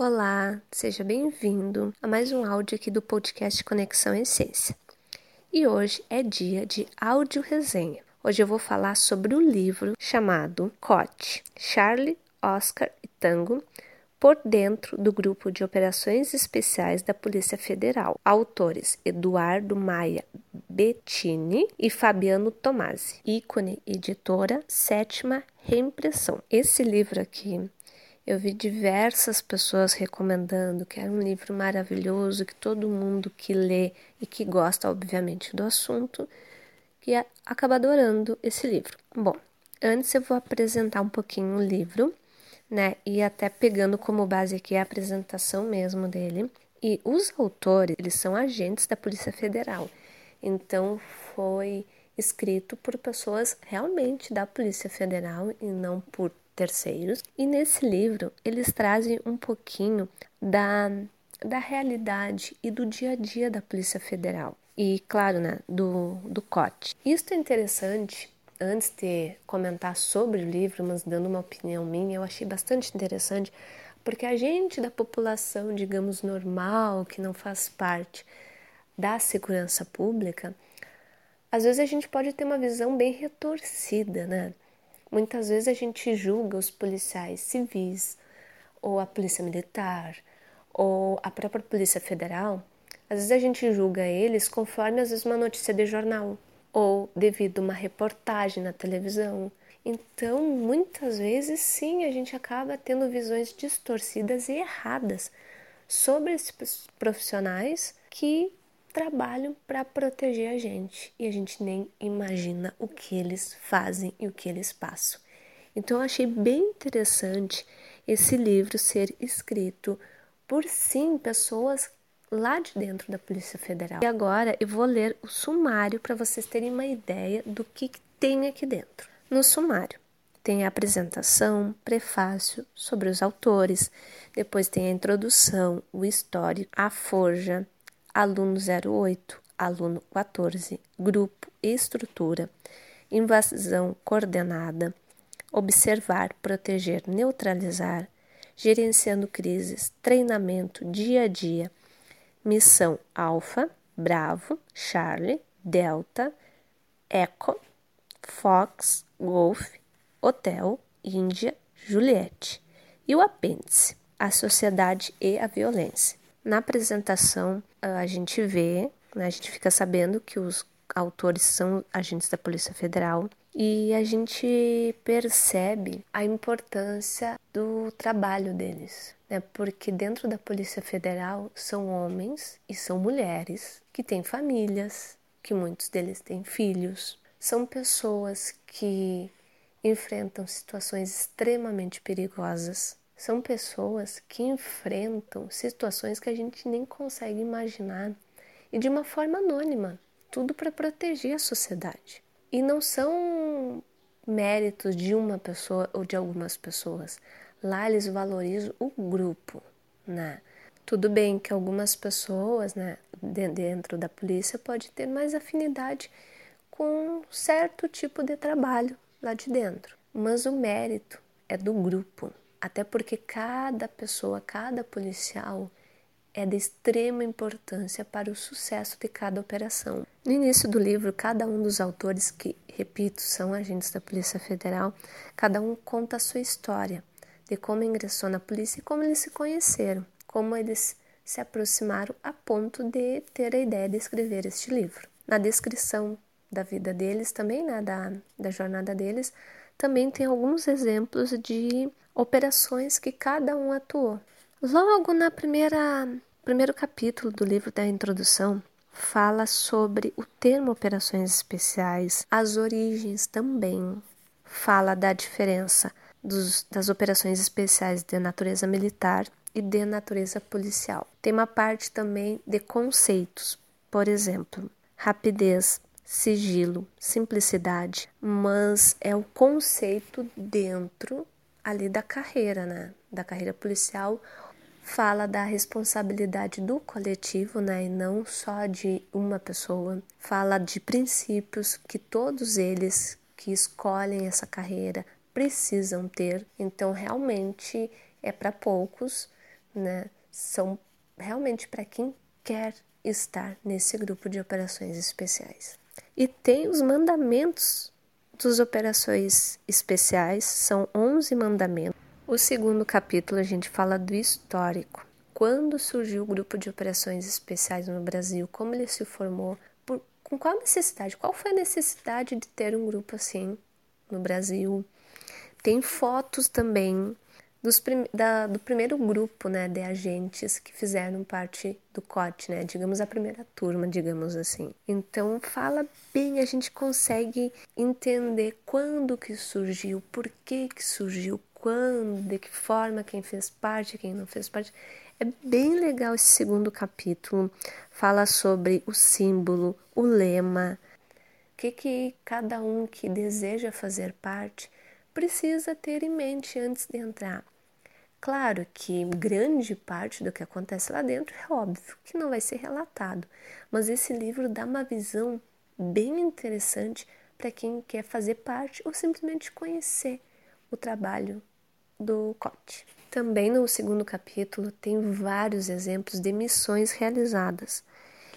Olá, seja bem-vindo a mais um áudio aqui do podcast Conexão Essência. E hoje é dia de áudio resenha. Hoje eu vou falar sobre o livro chamado Cote, Charlie, Oscar e Tango, por dentro do grupo de operações especiais da Polícia Federal. Autores Eduardo Maia Bettini e Fabiano Tomasi. Ícone editora, sétima reimpressão. Esse livro aqui eu vi diversas pessoas recomendando que era um livro maravilhoso, que todo mundo que lê e que gosta, obviamente, do assunto, que acaba adorando esse livro. Bom, antes eu vou apresentar um pouquinho o livro, né? E até pegando como base aqui a apresentação mesmo dele. E os autores, eles são agentes da Polícia Federal. Então foi escrito por pessoas realmente da Polícia Federal e não por terceiros. E nesse livro eles trazem um pouquinho da, da realidade e do dia a dia da Polícia Federal. E, claro, né, do, do COT. Isso é interessante. Antes de comentar sobre o livro, mas dando uma opinião minha, eu achei bastante interessante, porque a gente da população, digamos, normal, que não faz parte da segurança pública, às vezes a gente pode ter uma visão bem retorcida, né? Muitas vezes a gente julga os policiais civis, ou a polícia militar, ou a própria polícia federal. Às vezes a gente julga eles conforme às vezes uma notícia de jornal, ou devido a uma reportagem na televisão. Então, muitas vezes sim, a gente acaba tendo visões distorcidas e erradas sobre esses profissionais que trabalham para proteger a gente e a gente nem imagina o que eles fazem e o que eles passam. Então eu achei bem interessante esse livro ser escrito por sim pessoas lá de dentro da Polícia Federal. E agora eu vou ler o sumário para vocês terem uma ideia do que, que tem aqui dentro. No sumário tem a apresentação, prefácio sobre os autores, depois tem a introdução, o histórico, a forja, aluno 08, aluno 14, grupo e estrutura, invasão coordenada, observar, proteger, neutralizar, gerenciando crises, treinamento dia a dia, missão Alfa, Bravo, Charlie, Delta, Echo, Fox, Golf, Hotel, Índia, Juliette. E o apêndice, a sociedade e a violência. Na apresentação, a gente vê, né, a gente fica sabendo que os autores são agentes da Polícia Federal e a gente percebe a importância do trabalho deles, né? Porque dentro da Polícia Federal são homens e são mulheres que têm famílias, que muitos deles têm filhos, são pessoas que enfrentam situações extremamente perigosas são pessoas que enfrentam situações que a gente nem consegue imaginar e de uma forma anônima, tudo para proteger a sociedade. E não são méritos de uma pessoa ou de algumas pessoas. Lá eles valorizam o grupo, né? Tudo bem que algumas pessoas, né, dentro da polícia pode ter mais afinidade com certo tipo de trabalho lá de dentro, mas o mérito é do grupo. Até porque cada pessoa, cada policial é de extrema importância para o sucesso de cada operação. No início do livro, cada um dos autores, que, repito, são agentes da Polícia Federal, cada um conta a sua história, de como ingressou na polícia e como eles se conheceram, como eles se aproximaram a ponto de ter a ideia de escrever este livro. Na descrição da vida deles, também né, da, da jornada deles, também tem alguns exemplos de operações que cada um atuou. Logo na primeira primeiro capítulo do livro da introdução fala sobre o termo operações especiais, as origens também, fala da diferença dos, das operações especiais de natureza militar e de natureza policial. Tem uma parte também de conceitos, por exemplo, rapidez, sigilo, simplicidade, mas é o conceito dentro ali da carreira, né? Da carreira policial, fala da responsabilidade do coletivo, né? E não só de uma pessoa. Fala de princípios que todos eles que escolhem essa carreira precisam ter. Então, realmente é para poucos, né, são realmente para quem quer estar nesse grupo de operações especiais. E tem os mandamentos das operações especiais, são 11 mandamentos. O segundo capítulo a gente fala do histórico. Quando surgiu o grupo de operações especiais no Brasil, como ele se formou, por, com qual necessidade, qual foi a necessidade de ter um grupo assim no Brasil. Tem fotos também dos, da, do primeiro grupo né, de agentes que fizeram parte do COT, né, digamos a primeira turma, digamos assim. Então fala bem, a gente consegue entender quando que surgiu, por que que surgiu, quando, de que forma, quem fez parte, quem não fez parte. É bem legal esse segundo capítulo. Fala sobre o símbolo, o lema, o que, que cada um que deseja fazer parte precisa ter em mente antes de entrar. Claro que grande parte do que acontece lá dentro é óbvio que não vai ser relatado, mas esse livro dá uma visão bem interessante para quem quer fazer parte ou simplesmente conhecer o trabalho do COT. Também no segundo capítulo tem vários exemplos de missões realizadas.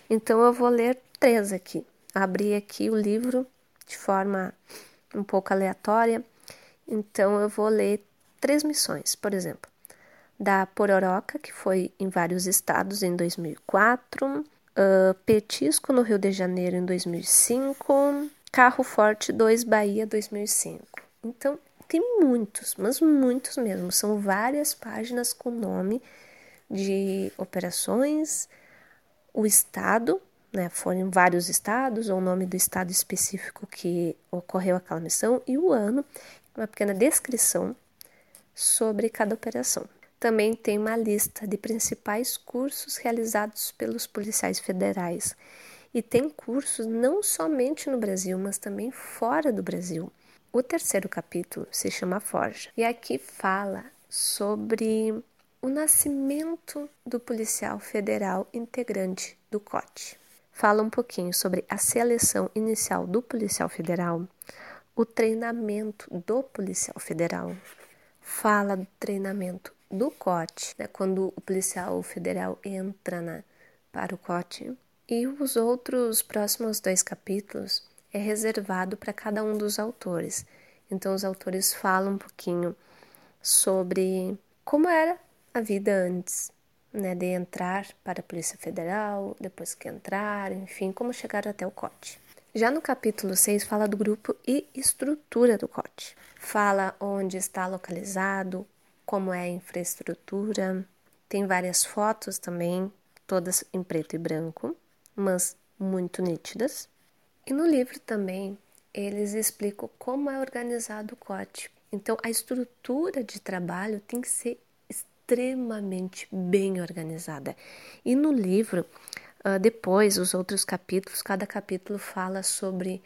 Então eu vou ler três aqui. Abri aqui o livro de forma um pouco aleatória. Então eu vou ler três missões, por exemplo, da Pororoca, que foi em vários estados em 2004, uh, Petisco no Rio de Janeiro em 2005, Carro Forte 2 Bahia 2005. Então tem muitos, mas muitos mesmo. São várias páginas com nome de operações, o estado, né? Foram vários estados, ou o nome do estado específico que ocorreu aquela missão, e o ano, uma pequena descrição sobre cada operação. Também tem uma lista de principais cursos realizados pelos policiais federais. E tem cursos não somente no Brasil, mas também fora do Brasil. O terceiro capítulo se chama Forja e aqui fala sobre o nascimento do policial federal integrante do COT. Fala um pouquinho sobre a seleção inicial do policial federal, o treinamento do policial federal, fala do treinamento do COT, né, quando o policial federal entra na, para o COT, e os outros próximos dois capítulos é reservado para cada um dos autores. Então, os autores falam um pouquinho sobre como era a vida antes, né, de entrar para a Polícia Federal, depois que entrar, enfim, como chegar até o COT. Já no capítulo 6 fala do grupo e estrutura do COT. Fala onde está localizado, como é a infraestrutura. Tem várias fotos também, todas em preto e branco, mas muito nítidas. E no livro também eles explicam como é organizado o COT. Então, a estrutura de trabalho tem que ser extremamente bem organizada. E no livro, ah, depois, os outros capítulos, cada capítulo fala sobre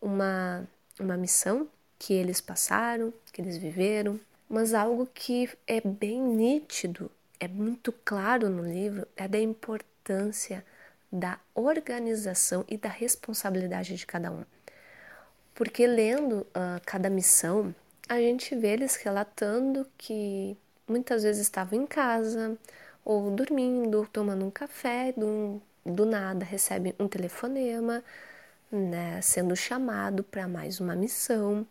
uma, uma missão que eles passaram, que eles viveram, mas algo que é bem nítido, é muito claro no livro, é da importância da organização e da responsabilidade de cada um. Porque lendo uh, cada missão, a gente vê eles relatando que muitas vezes estavam em casa, ou dormindo, tomando um café, do, do nada recebem um telefonema, né, sendo chamado para mais uma missão.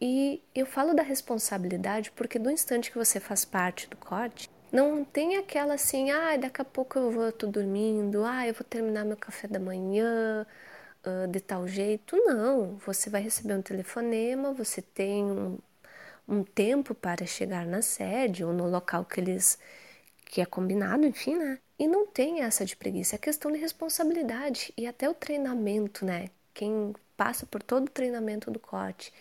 E eu falo da responsabilidade porque do instante que você faz parte do corte, não tem aquela assim, ah, daqui a pouco eu vou, tô dormindo, ah, eu vou terminar meu café da manhã uh, de tal jeito. Não, você vai receber um telefonema, você tem um, um tempo para chegar na sede ou no local que eles que é combinado, enfim, né? E não tem essa de preguiça, é questão de responsabilidade e até o treinamento, né? Quem passa por todo o treinamento do corte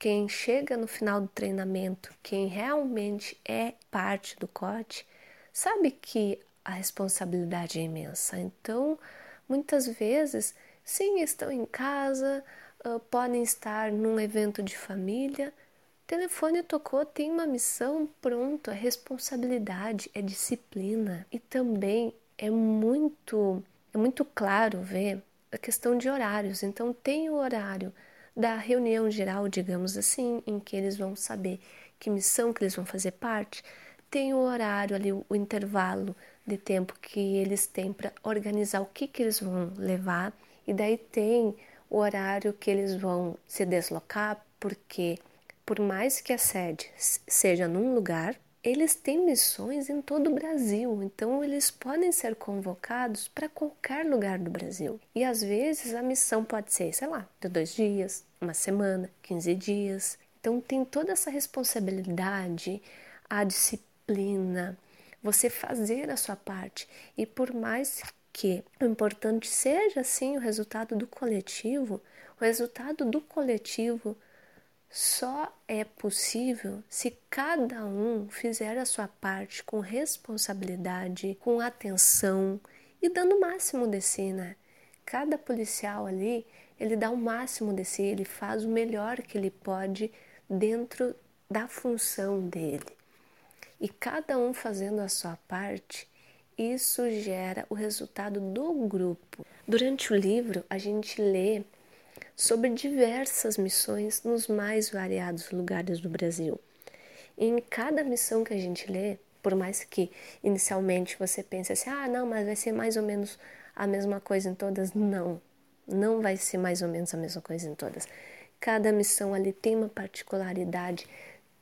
quem chega no final do treinamento, quem realmente é parte do COT, sabe que a responsabilidade é imensa. Então, muitas vezes, sim, estão em casa, uh, podem estar num evento de família, telefone tocou, tem uma missão, pronto, é responsabilidade, é disciplina e também é muito é muito claro ver a questão de horários. Então tem o horário da reunião geral, digamos assim, em que eles vão saber que missão que eles vão fazer parte. tem o horário ali, o intervalo de tempo que eles têm para organizar o que, que eles vão levar, e daí tem o horário que eles vão se deslocar, porque por mais que a sede seja num lugar, eles têm missões em todo o Brasil, então eles podem ser convocados para qualquer lugar do Brasil. E às vezes a missão pode ser, sei lá, de dois dias, uma semana, 15 dias. Então tem toda essa responsabilidade, a disciplina, você fazer a sua parte. E por mais que o importante seja sim o resultado do coletivo, o resultado do coletivo só é possível se cada um fizer a sua parte com responsabilidade, com atenção e dando o máximo de si, né? Cada policial ali, ele dá o máximo de si, ele faz o melhor que ele pode dentro da função dele. E cada um fazendo a sua parte, isso gera o resultado do grupo. Durante o livro, a gente lê sobre diversas missões nos mais variados lugares do Brasil. E em cada missão que a gente lê, por mais que inicialmente você pense assim, ah, não, mas vai ser mais ou menos a mesma coisa em todas, não, não vai ser mais ou menos a mesma coisa em todas. Cada missão ali tem uma particularidade,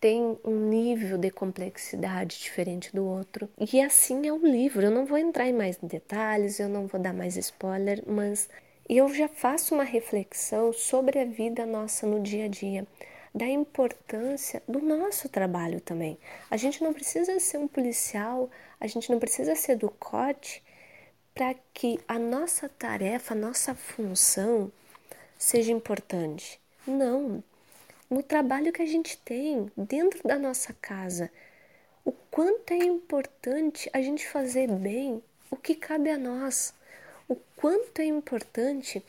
tem um nível de complexidade diferente do outro. E assim é o livro. Eu não vou entrar em mais detalhes, eu não vou dar mais spoiler, mas e eu já faço uma reflexão sobre a vida nossa no dia a dia, da importância do nosso trabalho também. A gente não precisa ser um policial, a gente não precisa ser do COT para que a nossa tarefa, a nossa função seja importante. Não. No trabalho que a gente tem dentro da nossa casa, o quanto é importante a gente fazer bem o que cabe a nós o quanto é importante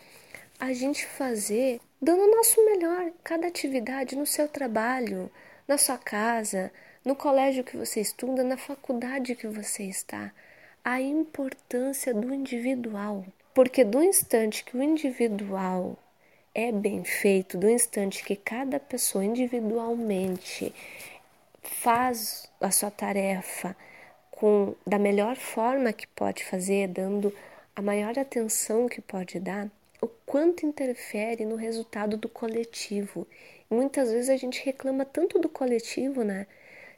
a gente fazer dando o nosso melhor, cada atividade no seu trabalho, na sua casa, no colégio que você estuda, na faculdade que você está. A importância do individual. Porque do instante que o individual é bem feito, do instante que cada pessoa individualmente faz a sua tarefa com da melhor forma que pode fazer, dando a maior atenção que pode dar, o quanto interfere no resultado do coletivo. Muitas vezes a gente reclama tanto do coletivo, né?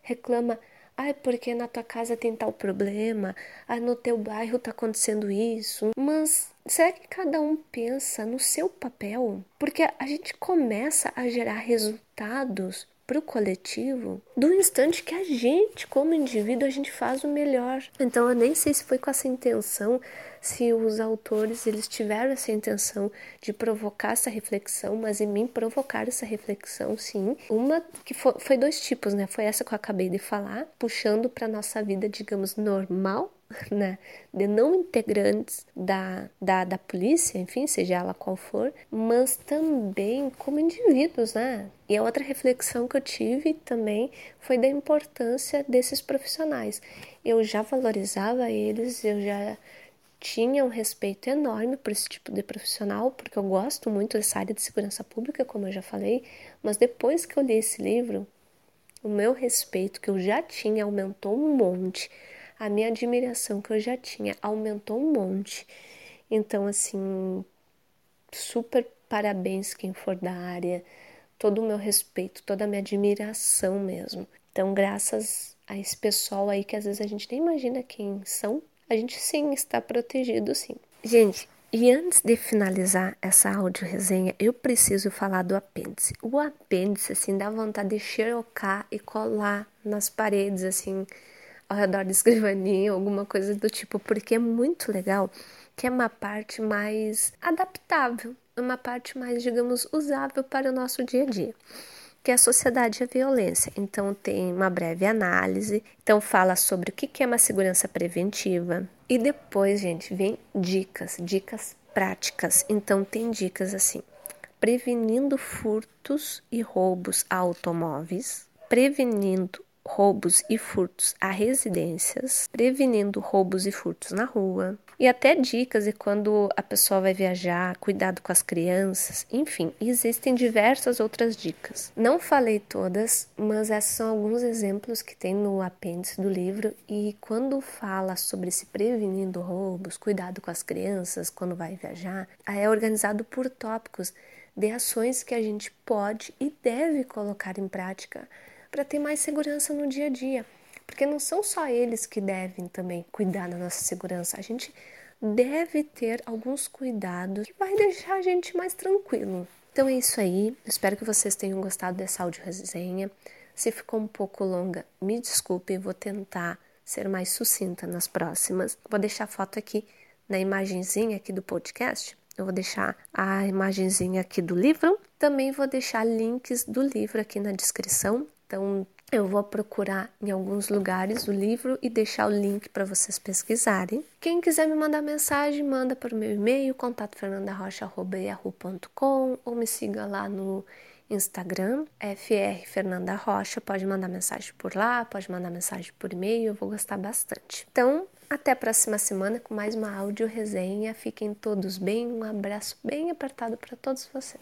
Reclama, ai, porque na tua casa tem tal problema, ah, no teu bairro tá acontecendo isso. Mas será que cada um pensa no seu papel? Porque a gente começa a gerar resultados para o coletivo do instante que a gente, como indivíduo, a gente faz o melhor. Então eu nem sei se foi com essa intenção, se os autores eles tiveram essa intenção de provocar essa reflexão, mas em mim provocar essa reflexão, sim. Uma que foi, foi dois tipos, né? Foi essa que eu acabei de falar, puxando para nossa vida, digamos, normal né, de não integrantes da, da, da polícia, enfim, seja ela qual for, mas também como indivíduos, né? E a outra reflexão que eu tive também foi da importância desses profissionais. Eu já valorizava eles, eu já tinha um respeito enorme por esse tipo de profissional, porque eu gosto muito dessa área de segurança pública, como eu já falei, mas depois que eu li esse livro, o meu respeito que eu já tinha aumentou um monte a minha admiração que eu já tinha aumentou um monte. Então, assim, super parabéns quem for da área, todo o meu respeito, toda a minha admiração mesmo. Então, graças a esse pessoal aí que às vezes a gente nem imagina quem são, a gente sim está protegido, sim. Gente, e antes de finalizar essa áudio resenha, eu preciso falar do apêndice. O apêndice, assim, dá vontade de xerocar e colar nas paredes, assim, ao redor da escrivaninha, alguma coisa do tipo, porque é muito legal que é uma parte mais adaptável, uma parte mais, digamos, usável para o nosso dia a dia que é a sociedade e a violência. Então tem uma breve análise, então fala sobre o que é uma segurança preventiva e depois, gente, vem dicas, dicas práticas. Então tem dicas assim: prevenindo furtos e roubos a automóveis, prevenindo roubos e furtos a residências, prevenindo roubos e furtos na rua, e até dicas de quando a pessoa vai viajar, cuidado com as crianças, enfim, existem diversas outras dicas. Não falei todas, mas esses são alguns exemplos que tem no apêndice do livro e quando fala sobre se prevenindo roubos, cuidado com as crianças quando vai viajar, é organizado por tópicos de ações que a gente pode e deve colocar em prática para ter mais segurança no dia a dia. Porque não são só eles que devem também cuidar da nossa segurança. A gente deve ter alguns cuidados que vai deixar a gente mais tranquilo. Então é isso aí. Espero que vocês tenham gostado dessa áudio resenha. Se ficou um pouco longa, me desculpe, vou tentar ser mais sucinta nas próximas. Vou deixar a foto aqui na imagenzinha aqui do podcast. Eu vou deixar a imagenzinha aqui do livro. Também vou deixar links do livro aqui na descrição. Então, eu vou procurar em alguns lugares o livro e deixar o link para vocês pesquisarem. Quem quiser me mandar mensagem, manda para o meu e-mail, contatofernandarocha.com ou me siga lá no Instagram, FR Fernanda Rocha. Pode mandar mensagem por lá, pode mandar mensagem por e-mail, eu vou gostar bastante. Então, até a próxima semana com mais uma áudio resenha. Fiquem todos bem, um abraço bem apertado para todos vocês.